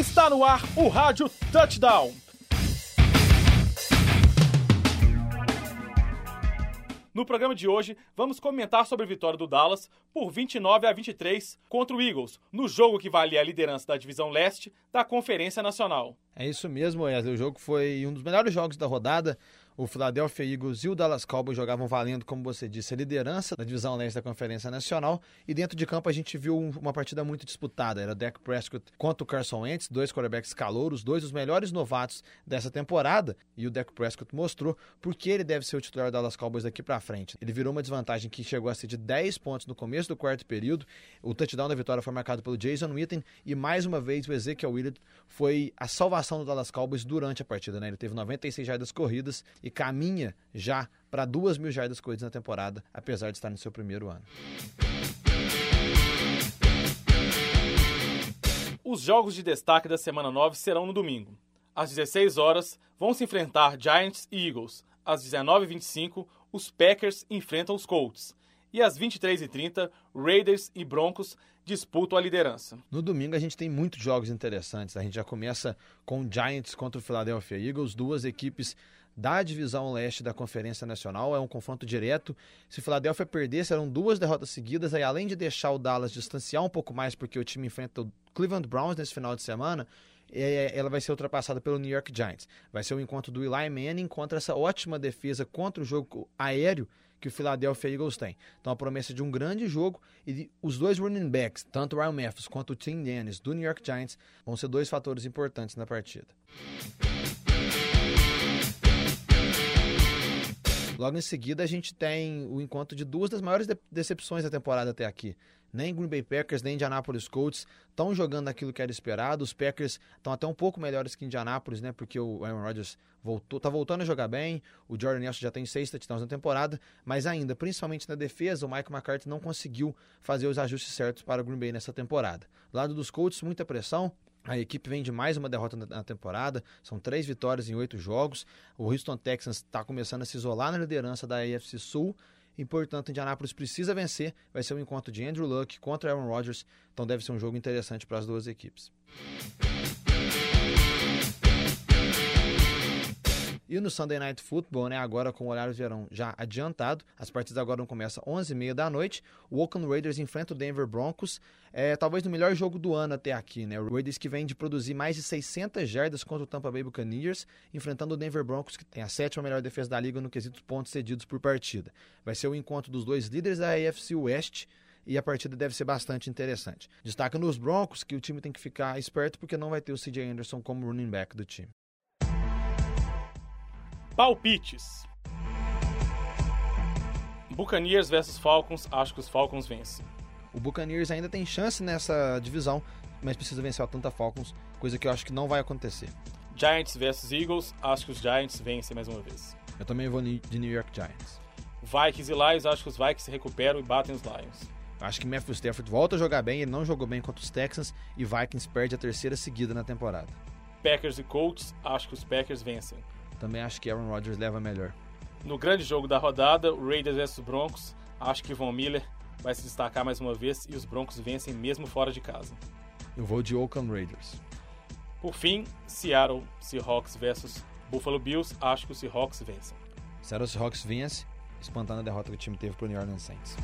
Está no ar o Rádio Touchdown. No programa de hoje, vamos comentar sobre a vitória do Dallas por 29 a 23 contra o Eagles, no jogo que valia a liderança da divisão leste da Conferência Nacional. É isso mesmo, Wesley. O jogo foi um dos melhores jogos da rodada. O Philadelphia Eagles e o Dallas Cowboys jogavam valendo, como você disse, a liderança da divisão leste da Conferência Nacional. E dentro de campo a gente viu uma partida muito disputada. Era Dak Prescott contra o Carson Wentz, dois quarterbacks calouros, dois dos melhores novatos dessa temporada. E o Dak Prescott mostrou por que ele deve ser o titular do Dallas Cowboys daqui para frente. Ele virou uma desvantagem que chegou a ser de 10 pontos no começo do quarto período. O touchdown da vitória foi marcado pelo Jason Witten e mais uma vez o Ezekiel Willard foi a salvação do Dallas Cowboys durante a partida. Né? Ele teve 96 jardas corridas e caminha já para duas mil jardas corridas na temporada, apesar de estar no seu primeiro ano. Os jogos de destaque da semana 9 serão no domingo. Às 16 horas, vão se enfrentar Giants e Eagles. Às 19h25, os Packers enfrentam os Colts. E às 23h30, Raiders e Broncos disputam a liderança. No domingo a gente tem muitos jogos interessantes. A gente já começa com Giants contra o Philadelphia Eagles, duas equipes da divisão leste da Conferência Nacional. É um confronto direto. Se Philadelphia perder, serão duas derrotas seguidas. Aí, além de deixar o Dallas distanciar um pouco mais, porque o time enfrenta o Cleveland Browns nesse final de semana, é, ela vai ser ultrapassada pelo New York Giants. Vai ser o encontro do Eli Manning contra essa ótima defesa contra o jogo aéreo que o Philadelphia Eagles tem. Então a promessa de um grande jogo e os dois running backs, tanto o Ryan Matthews quanto o Tim Dennis do New York Giants, vão ser dois fatores importantes na partida. Logo em seguida, a gente tem o encontro de duas das maiores de decepções da temporada até aqui. Nem Green Bay Packers, nem Indianapolis Colts estão jogando aquilo que era esperado. Os Packers estão até um pouco melhores que Indianapolis, né? Porque o Aaron Rodgers voltou, tá voltando a jogar bem. O Jordan Nelson já tem seis touchdowns na temporada, mas ainda, principalmente na defesa, o Mike McCarthy não conseguiu fazer os ajustes certos para o Green Bay nessa temporada. Do lado dos Colts, muita pressão. A equipe vem de mais uma derrota na temporada, são três vitórias em oito jogos. O Houston Texans está começando a se isolar na liderança da AFC Sul e, portanto, Indianapolis precisa vencer. Vai ser um encontro de Andrew Luck contra Aaron Rodgers, então deve ser um jogo interessante para as duas equipes. E no Sunday Night Football, né, agora com o horário de verão já adiantado, as partidas agora não começam 11h30 da noite. O Oakland Raiders enfrenta o Denver Broncos, é, talvez no melhor jogo do ano até aqui. Né? O Raiders que vem de produzir mais de 600 jardas contra o Tampa Bay Buccaneers, enfrentando o Denver Broncos, que tem a sétima melhor defesa da liga no quesito pontos cedidos por partida. Vai ser o encontro dos dois líderes da AFC West e a partida deve ser bastante interessante. Destaca nos Broncos que o time tem que ficar esperto porque não vai ter o CJ Anderson como running back do time. Palpites. Buccaneers versus Falcons, acho que os Falcons vencem. O Buccaneers ainda tem chance nessa divisão, mas precisa vencer o Atlanta Falcons, coisa que eu acho que não vai acontecer. Giants versus Eagles, acho que os Giants vencem mais uma vez. Eu também vou de New York Giants. Vikings e Lions, acho que os Vikings se recuperam e batem os Lions. Acho que Matthew Stafford volta a jogar bem, ele não jogou bem contra os Texans e Vikings perde a terceira seguida na temporada. Packers e Colts, acho que os Packers vencem. Também acho que Aaron Rodgers leva melhor. No grande jogo da rodada, o Raiders vs Broncos, acho que Von Miller vai se destacar mais uma vez e os Broncos vencem mesmo fora de casa. Eu vou de Oakland Raiders. Por fim, Seattle Seahawks versus Buffalo Bills, acho que os Seahawks vencem. Seattle Seahawks vence, espantando a derrota que o time teve para o New Orleans Saints.